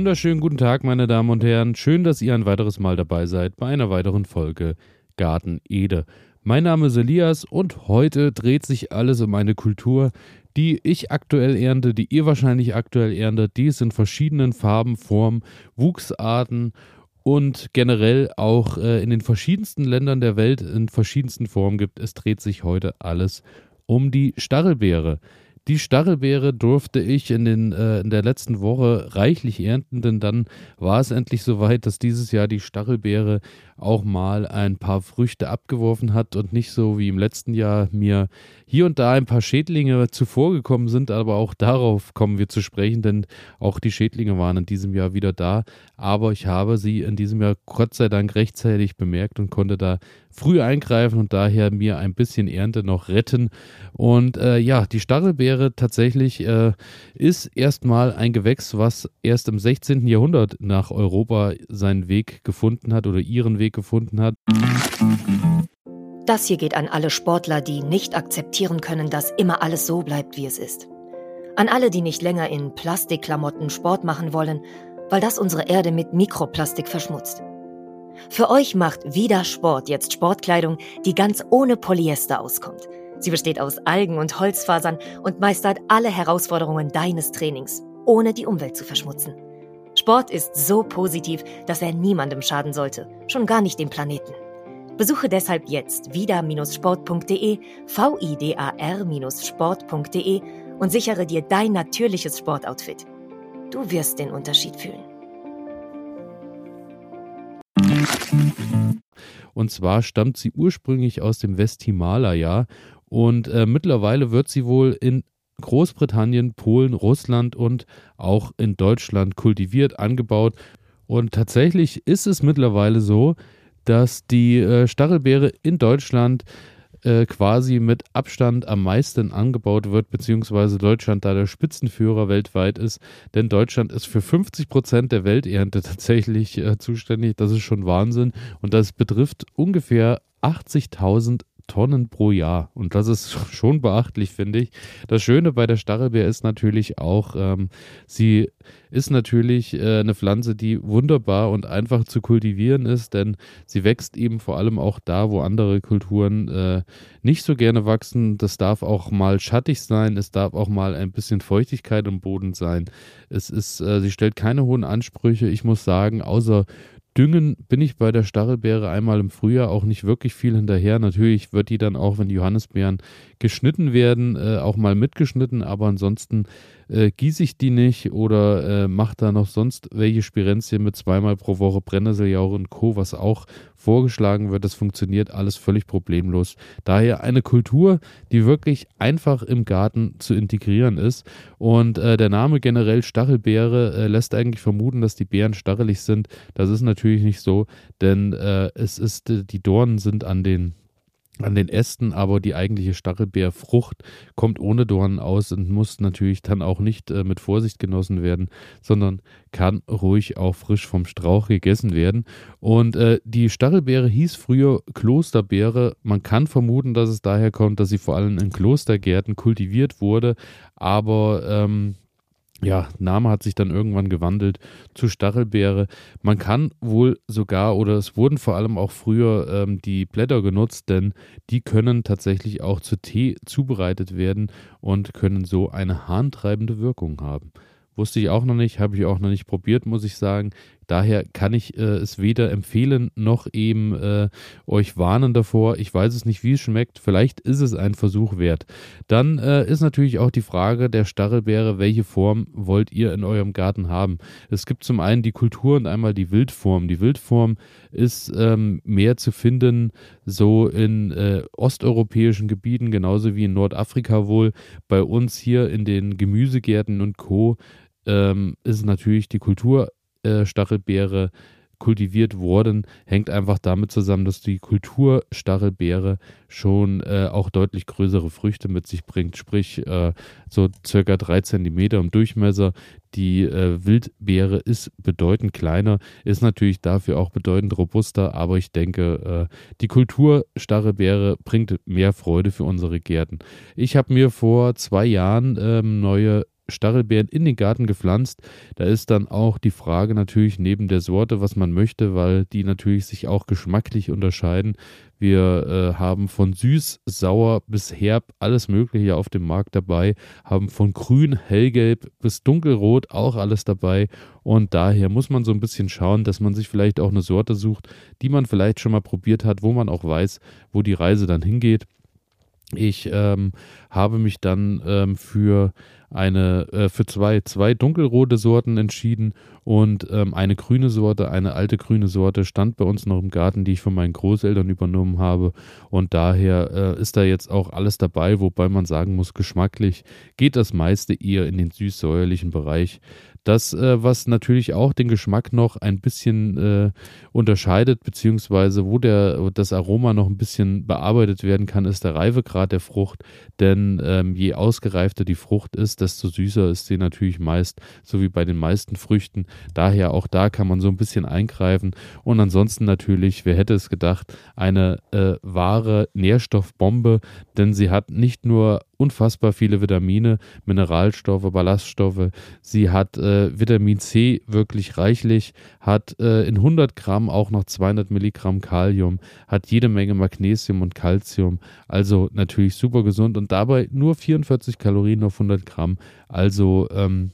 wunderschönen guten Tag, meine Damen und Herren. Schön, dass ihr ein weiteres Mal dabei seid bei einer weiteren Folge Garten Ede. Mein Name ist Elias und heute dreht sich alles um eine Kultur, die ich aktuell ernte, die ihr wahrscheinlich aktuell erntet, die es in verschiedenen Farben, Formen, Wuchsarten und generell auch äh, in den verschiedensten Ländern der Welt in verschiedensten Formen gibt. Es dreht sich heute alles um die Stachelbeere. Die Stachelbeere durfte ich in, den, äh, in der letzten Woche reichlich ernten, denn dann war es endlich soweit, dass dieses Jahr die Stachelbeere auch mal ein paar Früchte abgeworfen hat und nicht so wie im letzten Jahr mir hier und da ein paar Schädlinge zuvorgekommen sind, aber auch darauf kommen wir zu sprechen, denn auch die Schädlinge waren in diesem Jahr wieder da, aber ich habe sie in diesem Jahr Gott sei Dank rechtzeitig bemerkt und konnte da früh eingreifen und daher mir ein bisschen Ernte noch retten. Und äh, ja, die Stachelbeere tatsächlich äh, ist erstmal ein Gewächs, was erst im 16. Jahrhundert nach Europa seinen Weg gefunden hat oder ihren Weg gefunden hat. Das hier geht an alle Sportler, die nicht akzeptieren können, dass immer alles so bleibt, wie es ist. An alle, die nicht länger in Plastikklamotten Sport machen wollen, weil das unsere Erde mit Mikroplastik verschmutzt. Für euch macht wieder Sport jetzt Sportkleidung, die ganz ohne Polyester auskommt. Sie besteht aus Algen und Holzfasern und meistert alle Herausforderungen deines Trainings, ohne die Umwelt zu verschmutzen. Sport ist so positiv, dass er niemandem schaden sollte, schon gar nicht dem Planeten. Besuche deshalb jetzt vida-sport.de, vidar-sport.de und sichere dir dein natürliches Sportoutfit. Du wirst den Unterschied fühlen. Und zwar stammt sie ursprünglich aus dem Westhimalaya und äh, mittlerweile wird sie wohl in Großbritannien, Polen, Russland und auch in Deutschland kultiviert, angebaut. Und tatsächlich ist es mittlerweile so, dass die äh, Stachelbeere in Deutschland äh, quasi mit Abstand am meisten angebaut wird, beziehungsweise Deutschland da der Spitzenführer weltweit ist. Denn Deutschland ist für 50 Prozent der Welternte tatsächlich äh, zuständig. Das ist schon Wahnsinn. Und das betrifft ungefähr 80.000 Tonnen pro Jahr. Und das ist schon beachtlich, finde ich. Das Schöne bei der Stachelbeer ist natürlich auch, ähm, sie ist natürlich äh, eine Pflanze, die wunderbar und einfach zu kultivieren ist, denn sie wächst eben vor allem auch da, wo andere Kulturen äh, nicht so gerne wachsen. Das darf auch mal schattig sein, es darf auch mal ein bisschen Feuchtigkeit im Boden sein. Es ist, äh, sie stellt keine hohen Ansprüche. Ich muss sagen, außer Düngen bin ich bei der Stachelbeere einmal im Frühjahr auch nicht wirklich viel hinterher. Natürlich wird die dann auch, wenn die Johannisbeeren geschnitten werden, äh, auch mal mitgeschnitten, aber ansonsten äh, gieße ich die nicht oder äh, mache da noch sonst welche Spirenzien mit zweimal pro Woche Brennnesseljauche und Co., was auch vorgeschlagen wird. Das funktioniert alles völlig problemlos. Daher eine Kultur, die wirklich einfach im Garten zu integrieren ist. Und äh, der Name generell Stachelbeere äh, lässt eigentlich vermuten, dass die Beeren stachelig sind. Das ist natürlich nicht so, denn äh, es ist, die Dornen sind an den an den Ästen, aber die eigentliche Stachelbeerfrucht kommt ohne Dornen aus und muss natürlich dann auch nicht äh, mit Vorsicht genossen werden, sondern kann ruhig auch frisch vom Strauch gegessen werden. Und äh, die Stachelbeere hieß früher Klosterbeere. Man kann vermuten, dass es daher kommt, dass sie vor allem in Klostergärten kultiviert wurde, aber ähm, ja, Name hat sich dann irgendwann gewandelt zu Stachelbeere. Man kann wohl sogar, oder es wurden vor allem auch früher ähm, die Blätter genutzt, denn die können tatsächlich auch zu Tee zubereitet werden und können so eine harntreibende Wirkung haben. Wusste ich auch noch nicht, habe ich auch noch nicht probiert, muss ich sagen. Daher kann ich äh, es weder empfehlen noch eben äh, euch warnen davor. Ich weiß es nicht, wie es schmeckt. Vielleicht ist es ein Versuch wert. Dann äh, ist natürlich auch die Frage der Stachelbeere, welche Form wollt ihr in eurem Garten haben? Es gibt zum einen die Kultur und einmal die Wildform. Die Wildform ist ähm, mehr zu finden so in äh, osteuropäischen Gebieten, genauso wie in Nordafrika wohl. Bei uns hier in den Gemüsegärten und Co. Ähm, ist natürlich die Kultur äh, Stachelbeere kultiviert worden, hängt einfach damit zusammen, dass die Kulturstachelbeere schon äh, auch deutlich größere Früchte mit sich bringt, sprich äh, so circa drei Zentimeter im Durchmesser. Die äh, Wildbeere ist bedeutend kleiner, ist natürlich dafür auch bedeutend robuster, aber ich denke, äh, die Kulturstachelbeere bringt mehr Freude für unsere Gärten. Ich habe mir vor zwei Jahren ähm, neue Stachelbeeren in den Garten gepflanzt. Da ist dann auch die Frage natürlich neben der Sorte, was man möchte, weil die natürlich sich auch geschmacklich unterscheiden. Wir äh, haben von süß, sauer bis herb alles Mögliche auf dem Markt dabei, haben von grün, hellgelb bis dunkelrot auch alles dabei. Und daher muss man so ein bisschen schauen, dass man sich vielleicht auch eine Sorte sucht, die man vielleicht schon mal probiert hat, wo man auch weiß, wo die Reise dann hingeht. Ich ähm, habe mich dann ähm, für eine äh, für zwei, zwei dunkelrote Sorten entschieden und ähm, eine grüne Sorte, eine alte grüne Sorte stand bei uns noch im Garten, die ich von meinen Großeltern übernommen habe und daher äh, ist da jetzt auch alles dabei, wobei man sagen muss, geschmacklich geht das meiste eher in den süß-säuerlichen Bereich. Das, äh, was natürlich auch den Geschmack noch ein bisschen äh, unterscheidet, beziehungsweise wo der, das Aroma noch ein bisschen bearbeitet werden kann, ist der Reifegrad der Frucht. Denn ähm, je ausgereifter die Frucht ist, desto süßer ist sie natürlich meist, so wie bei den meisten Früchten. Daher auch da kann man so ein bisschen eingreifen. Und ansonsten natürlich, wer hätte es gedacht, eine äh, wahre Nährstoffbombe, denn sie hat nicht nur unfassbar viele Vitamine, Mineralstoffe, Ballaststoffe. Sie hat äh, Vitamin C wirklich reichlich, hat äh, in 100 Gramm auch noch 200 Milligramm Kalium, hat jede Menge Magnesium und Calcium. Also natürlich super gesund und dabei nur 44 Kalorien auf 100 Gramm. Also ähm,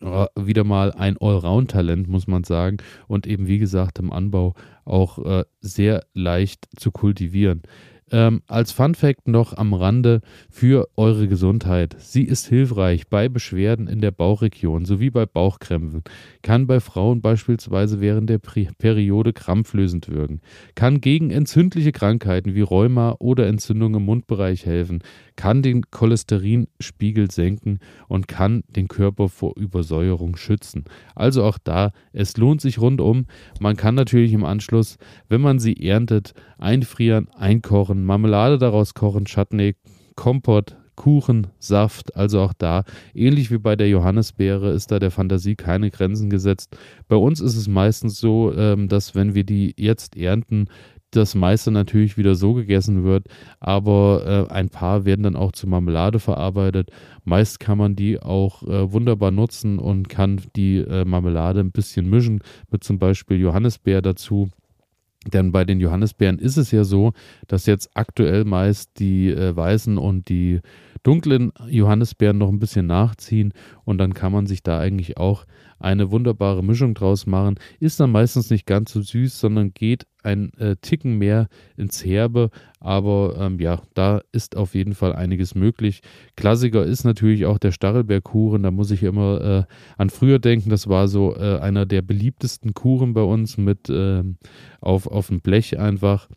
äh, wieder mal ein Allround-Talent, muss man sagen. Und eben, wie gesagt, im Anbau auch äh, sehr leicht zu kultivieren. Ähm, als Fun Fact noch am Rande für eure Gesundheit. Sie ist hilfreich bei Beschwerden in der Bauchregion sowie bei Bauchkrämpfen, kann bei Frauen beispielsweise während der Periode krampflösend wirken, kann gegen entzündliche Krankheiten wie Rheuma oder Entzündung im Mundbereich helfen, kann den Cholesterinspiegel senken und kann den Körper vor Übersäuerung schützen. Also auch da, es lohnt sich rundum. Man kann natürlich im Anschluss, wenn man sie erntet, einfrieren, einkochen, Marmelade daraus kochen, Chutney, Kompott, Kuchen, Saft, also auch da, ähnlich wie bei der Johannisbeere, ist da der Fantasie keine Grenzen gesetzt. Bei uns ist es meistens so, ähm, dass wenn wir die jetzt ernten, das meiste natürlich wieder so gegessen wird, aber äh, ein paar werden dann auch zu Marmelade verarbeitet. Meist kann man die auch äh, wunderbar nutzen und kann die äh, Marmelade ein bisschen mischen mit zum Beispiel Johannisbeer dazu. Denn bei den Johannisbeeren ist es ja so, dass jetzt aktuell meist die äh, weißen und die dunklen Johannisbeeren noch ein bisschen nachziehen und dann kann man sich da eigentlich auch eine wunderbare Mischung draus machen. Ist dann meistens nicht ganz so süß, sondern geht ein äh, Ticken mehr ins Herbe. Aber ähm, ja, da ist auf jeden Fall einiges möglich. Klassiker ist natürlich auch der Stachelbeerkuchen. Da muss ich immer äh, an früher denken. Das war so äh, einer der beliebtesten Kuchen bei uns mit ähm, auf, auf dem Blech einfach.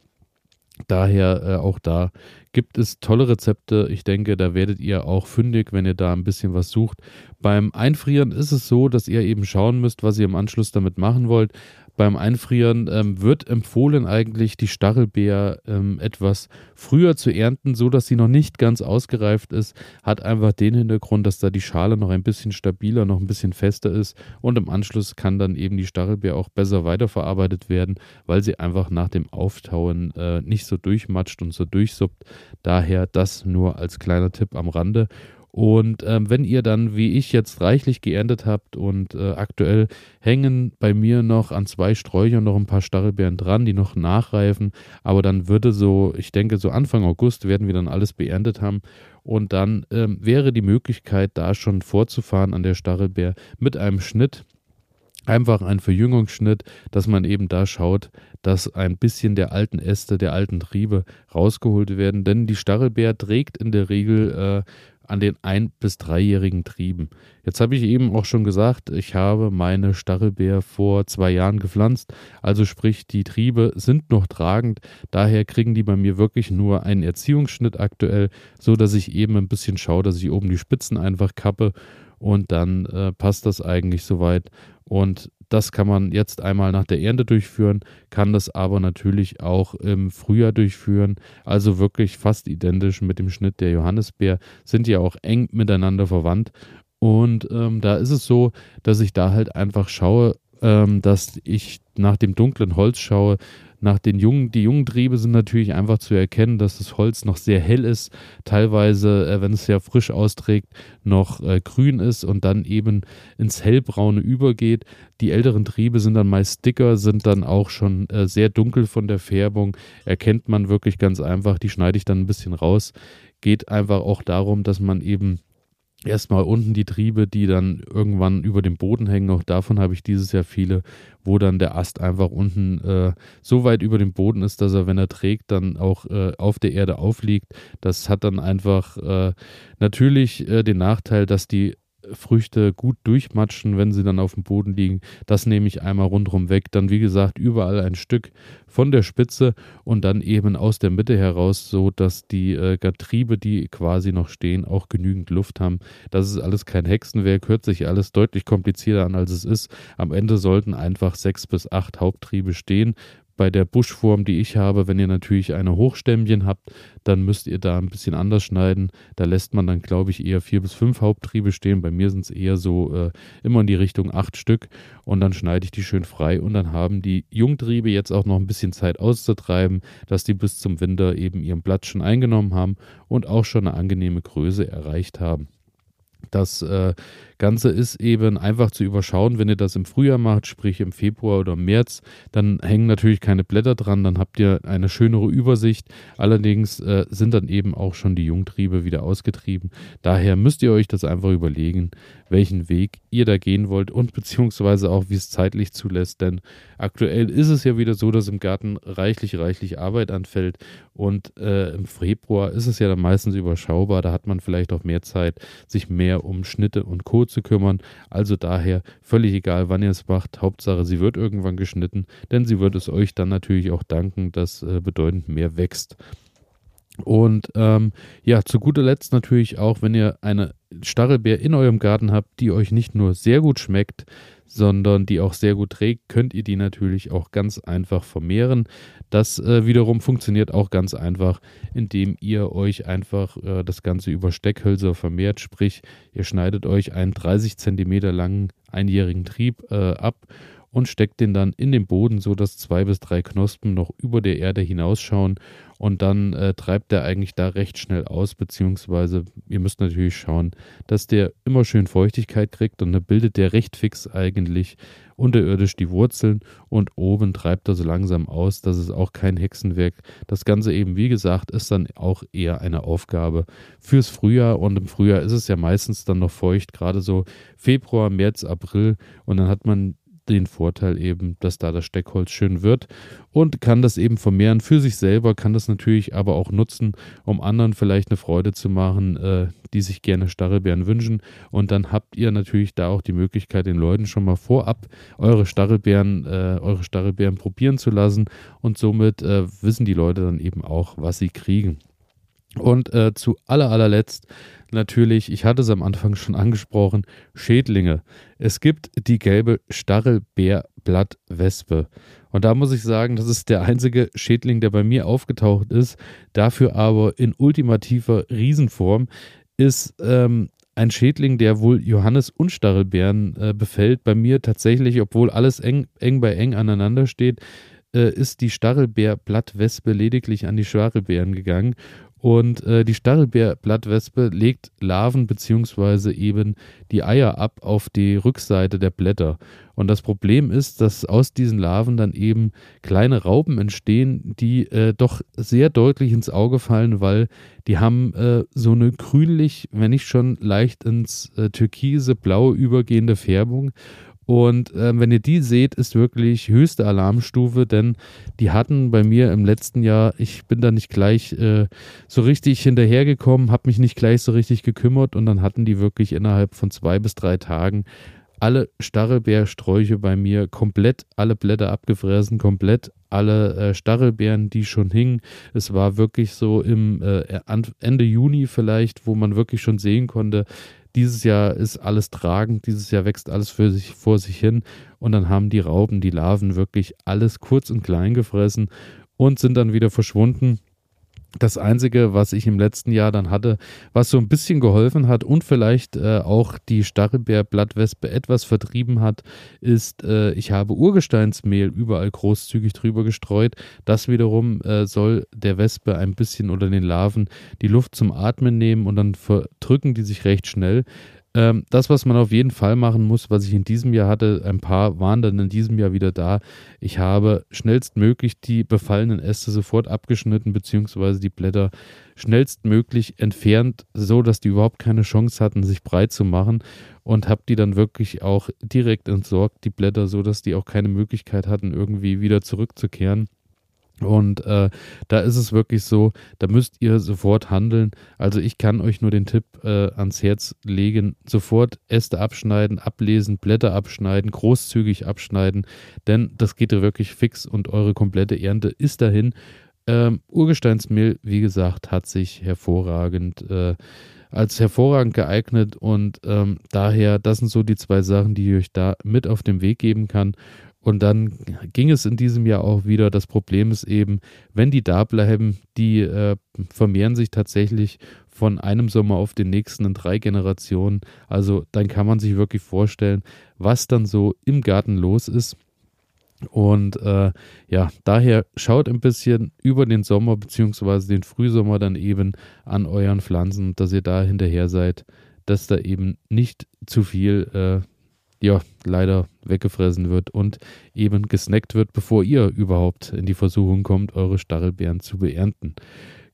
Daher äh, auch da gibt es tolle Rezepte. Ich denke, da werdet ihr auch fündig, wenn ihr da ein bisschen was sucht. Beim Einfrieren ist es so, dass ihr eben schauen müsst, was ihr im Anschluss damit machen wollt beim Einfrieren ähm, wird empfohlen, eigentlich die Stachelbeer ähm, etwas früher zu ernten, so dass sie noch nicht ganz ausgereift ist. Hat einfach den Hintergrund, dass da die Schale noch ein bisschen stabiler, noch ein bisschen fester ist und im Anschluss kann dann eben die Stachelbeer auch besser weiterverarbeitet werden, weil sie einfach nach dem Auftauen äh, nicht so durchmatscht und so durchsuppt. Daher das nur als kleiner Tipp am Rande. Und ähm, wenn ihr dann, wie ich jetzt, reichlich geerntet habt und äh, aktuell hängen bei mir noch an zwei Sträuchern noch ein paar Stachelbeeren dran, die noch nachreifen, aber dann würde so, ich denke, so Anfang August werden wir dann alles beerntet haben und dann ähm, wäre die Möglichkeit, da schon vorzufahren an der Stachelbeer mit einem Schnitt. Einfach ein Verjüngungsschnitt, dass man eben da schaut, dass ein bisschen der alten Äste, der alten Triebe rausgeholt werden. Denn die Stachelbeer trägt in der Regel äh, an den ein- bis dreijährigen Trieben. Jetzt habe ich eben auch schon gesagt, ich habe meine Stachelbeer vor zwei Jahren gepflanzt, also sprich, die Triebe sind noch tragend, daher kriegen die bei mir wirklich nur einen Erziehungsschnitt aktuell, so dass ich eben ein bisschen schaue, dass ich oben die Spitzen einfach kappe und dann äh, passt das eigentlich soweit. Und das kann man jetzt einmal nach der Ernte durchführen, kann das aber natürlich auch im Frühjahr durchführen. Also wirklich fast identisch mit dem Schnitt der Johannisbeer, sind ja auch eng miteinander verwandt. Und ähm, da ist es so, dass ich da halt einfach schaue, ähm, dass ich nach dem dunklen Holz schaue, nach den jungen, die jungen Triebe sind natürlich einfach zu erkennen, dass das Holz noch sehr hell ist, teilweise, äh, wenn es sehr frisch austrägt, noch äh, grün ist und dann eben ins hellbraune übergeht. Die älteren Triebe sind dann meist dicker, sind dann auch schon äh, sehr dunkel von der Färbung, erkennt man wirklich ganz einfach, die schneide ich dann ein bisschen raus. Geht einfach auch darum, dass man eben erstmal unten die Triebe, die dann irgendwann über dem Boden hängen. Auch davon habe ich dieses Jahr viele, wo dann der Ast einfach unten äh, so weit über dem Boden ist, dass er, wenn er trägt, dann auch äh, auf der Erde aufliegt. Das hat dann einfach äh, natürlich äh, den Nachteil, dass die Früchte gut durchmatschen, wenn sie dann auf dem Boden liegen. Das nehme ich einmal rundherum weg. Dann, wie gesagt, überall ein Stück von der Spitze und dann eben aus der Mitte heraus, so dass die äh, Getriebe, die quasi noch stehen, auch genügend Luft haben. Das ist alles kein Hexenwerk, hört sich alles deutlich komplizierter an, als es ist. Am Ende sollten einfach sechs bis acht Haupttriebe stehen bei der Buschform, die ich habe, wenn ihr natürlich eine Hochstämmchen habt, dann müsst ihr da ein bisschen anders schneiden. Da lässt man dann, glaube ich, eher vier bis fünf Haupttriebe stehen. Bei mir sind es eher so äh, immer in die Richtung acht Stück und dann schneide ich die schön frei und dann haben die Jungtriebe jetzt auch noch ein bisschen Zeit auszutreiben, dass die bis zum Winter eben ihren Platz schon eingenommen haben und auch schon eine angenehme Größe erreicht haben. Das äh, Ganze ist eben einfach zu überschauen, wenn ihr das im Frühjahr macht, sprich im Februar oder März, dann hängen natürlich keine Blätter dran, dann habt ihr eine schönere Übersicht. Allerdings äh, sind dann eben auch schon die Jungtriebe wieder ausgetrieben. Daher müsst ihr euch das einfach überlegen, welchen Weg ihr da gehen wollt und beziehungsweise auch, wie es zeitlich zulässt. Denn aktuell ist es ja wieder so, dass im Garten reichlich, reichlich Arbeit anfällt und äh, im Februar ist es ja dann meistens überschaubar. Da hat man vielleicht auch mehr Zeit, sich mehr um Schnitte und Co zu kümmern. Also daher völlig egal, wann ihr es macht. Hauptsache, sie wird irgendwann geschnitten, denn sie wird es euch dann natürlich auch danken, dass äh, bedeutend mehr wächst. Und ähm, ja, zu guter Letzt natürlich auch, wenn ihr eine Stachelbeer in eurem Garten habt, die euch nicht nur sehr gut schmeckt, sondern die auch sehr gut trägt, könnt ihr die natürlich auch ganz einfach vermehren. Das äh, wiederum funktioniert auch ganz einfach, indem ihr euch einfach äh, das Ganze über Steckhölzer vermehrt, sprich ihr schneidet euch einen 30 cm langen einjährigen Trieb äh, ab und steckt den dann in den Boden, sodass zwei bis drei Knospen noch über der Erde hinausschauen und dann äh, treibt der eigentlich da recht schnell aus, beziehungsweise ihr müsst natürlich schauen, dass der immer schön Feuchtigkeit kriegt und dann bildet der recht fix eigentlich unterirdisch die Wurzeln und oben treibt er so langsam aus. Das ist auch kein Hexenwerk. Das Ganze eben, wie gesagt, ist dann auch eher eine Aufgabe fürs Frühjahr und im Frühjahr ist es ja meistens dann noch feucht, gerade so Februar, März, April und dann hat man den Vorteil eben, dass da das Steckholz schön wird und kann das eben vermehren für sich selber, kann das natürlich aber auch nutzen, um anderen vielleicht eine Freude zu machen, äh, die sich gerne Stachelbeeren wünschen. Und dann habt ihr natürlich da auch die Möglichkeit, den Leuten schon mal vorab eure Stachelbeeren, äh, eure Stachelbeeren probieren zu lassen und somit äh, wissen die Leute dann eben auch, was sie kriegen. Und äh, zu aller allerletzt natürlich, ich hatte es am Anfang schon angesprochen, Schädlinge. Es gibt die gelbe Starrelbeerblattwespe. Und da muss ich sagen, das ist der einzige Schädling, der bei mir aufgetaucht ist. Dafür aber in ultimativer Riesenform ist ähm, ein Schädling, der wohl Johannes und Starrelbeeren äh, befällt. Bei mir tatsächlich, obwohl alles eng, eng bei eng aneinander steht, äh, ist die Starrelbeerblattwespe lediglich an die Starrelbeeren gegangen und äh, die Stachelbeerblattwespe legt Larven bzw. eben die Eier ab auf die Rückseite der Blätter. Und das Problem ist, dass aus diesen Larven dann eben kleine Raupen entstehen, die äh, doch sehr deutlich ins Auge fallen, weil die haben äh, so eine grünlich, wenn nicht schon leicht ins äh, türkise, blaue übergehende Färbung. Und äh, wenn ihr die seht, ist wirklich höchste Alarmstufe, denn die hatten bei mir im letzten Jahr, ich bin da nicht gleich äh, so richtig hinterhergekommen, habe mich nicht gleich so richtig gekümmert und dann hatten die wirklich innerhalb von zwei bis drei Tagen alle Starrelbeersträuche bei mir komplett alle Blätter abgefressen, komplett alle äh, Starrelbeeren, die schon hingen. Es war wirklich so im äh, Ende Juni vielleicht, wo man wirklich schon sehen konnte, dieses Jahr ist alles tragend, dieses Jahr wächst alles für sich, vor sich hin und dann haben die Raupen, die Larven wirklich alles kurz und klein gefressen und sind dann wieder verschwunden. Das Einzige, was ich im letzten Jahr dann hatte, was so ein bisschen geholfen hat und vielleicht äh, auch die Starrebeer-Blattwespe etwas vertrieben hat, ist, äh, ich habe Urgesteinsmehl überall großzügig drüber gestreut. Das wiederum äh, soll der Wespe ein bisschen oder den Larven die Luft zum Atmen nehmen und dann verdrücken die sich recht schnell. Ähm, das, was man auf jeden Fall machen muss, was ich in diesem Jahr hatte, ein paar waren dann in diesem Jahr wieder da. Ich habe schnellstmöglich die befallenen Äste sofort abgeschnitten, beziehungsweise die Blätter schnellstmöglich entfernt, so dass die überhaupt keine Chance hatten, sich breit zu machen und habe die dann wirklich auch direkt entsorgt, die Blätter, so dass die auch keine Möglichkeit hatten, irgendwie wieder zurückzukehren. Und äh, da ist es wirklich so, da müsst ihr sofort handeln. Also ich kann euch nur den Tipp äh, ans Herz legen, sofort Äste abschneiden, ablesen, Blätter abschneiden, großzügig abschneiden, denn das geht ja wirklich fix und eure komplette Ernte ist dahin. Ähm, Urgesteinsmehl, wie gesagt, hat sich hervorragend äh, als hervorragend geeignet und ähm, daher, das sind so die zwei Sachen, die ich euch da mit auf den Weg geben kann. Und dann ging es in diesem Jahr auch wieder. Das Problem ist eben, wenn die da bleiben, die äh, vermehren sich tatsächlich von einem Sommer auf den nächsten in drei Generationen. Also dann kann man sich wirklich vorstellen, was dann so im Garten los ist. Und äh, ja, daher schaut ein bisschen über den Sommer bzw. den Frühsommer dann eben an euren Pflanzen, dass ihr da hinterher seid, dass da eben nicht zu viel äh, ja, leider weggefressen wird und eben gesnackt wird, bevor ihr überhaupt in die Versuchung kommt, eure Stachelbeeren zu beernten.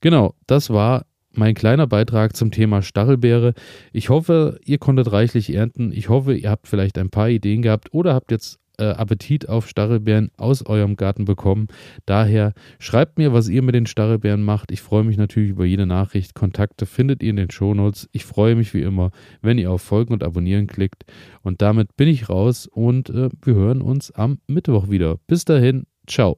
Genau, das war mein kleiner Beitrag zum Thema Stachelbeere. Ich hoffe, ihr konntet reichlich ernten. Ich hoffe, ihr habt vielleicht ein paar Ideen gehabt oder habt jetzt äh, Appetit auf Stachelbeeren aus eurem Garten bekommen. Daher schreibt mir, was ihr mit den Stachelbeeren macht. Ich freue mich natürlich über jede Nachricht. Kontakte findet ihr in den Shownotes. Ich freue mich wie immer, wenn ihr auf Folgen und Abonnieren klickt. Und damit bin ich raus und äh, wir hören uns am Mittwoch wieder. Bis dahin, ciao.